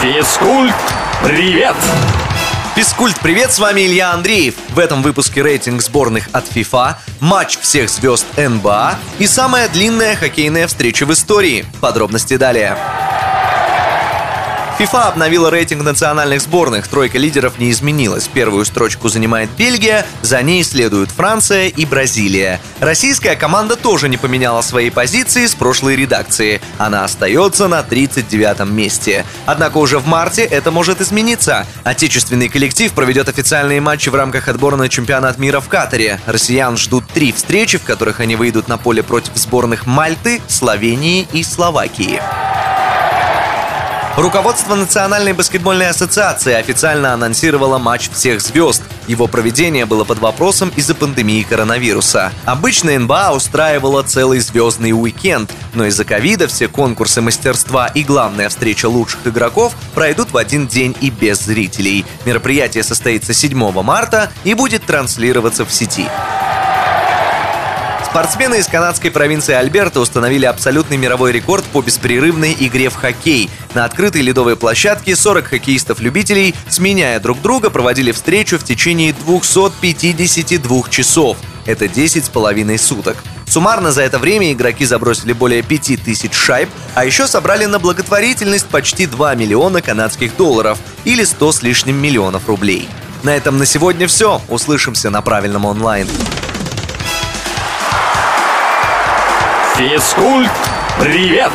Физкульт, привет! Физкульт, привет, с вами Илья Андреев. В этом выпуске рейтинг сборных от FIFA, матч всех звезд НБА и самая длинная хоккейная встреча в истории. Подробности далее. FIFA обновила рейтинг национальных сборных. Тройка лидеров не изменилась. Первую строчку занимает Бельгия, за ней следуют Франция и Бразилия. Российская команда тоже не поменяла свои позиции с прошлой редакции. Она остается на 39 месте. Однако уже в марте это может измениться. Отечественный коллектив проведет официальные матчи в рамках отбора на чемпионат мира в Катаре. Россиян ждут три встречи, в которых они выйдут на поле против сборных Мальты, Словении и Словакии. Руководство Национальной баскетбольной ассоциации официально анонсировало матч всех звезд. Его проведение было под вопросом из-за пандемии коронавируса. Обычно НБА устраивала целый звездный уикенд, но из-за ковида все конкурсы мастерства и главная встреча лучших игроков пройдут в один день и без зрителей. Мероприятие состоится 7 марта и будет транслироваться в сети. Спортсмены из канадской провинции Альберта установили абсолютный мировой рекорд по беспрерывной игре в хоккей. На открытой ледовой площадке 40 хоккеистов-любителей, сменяя друг друга, проводили встречу в течение 252 часов. Это 10 с половиной суток. Суммарно за это время игроки забросили более 5000 шайб, а еще собрали на благотворительность почти 2 миллиона канадских долларов или 100 с лишним миллионов рублей. На этом на сегодня все. Услышимся на правильном онлайн. Физкульт, привет!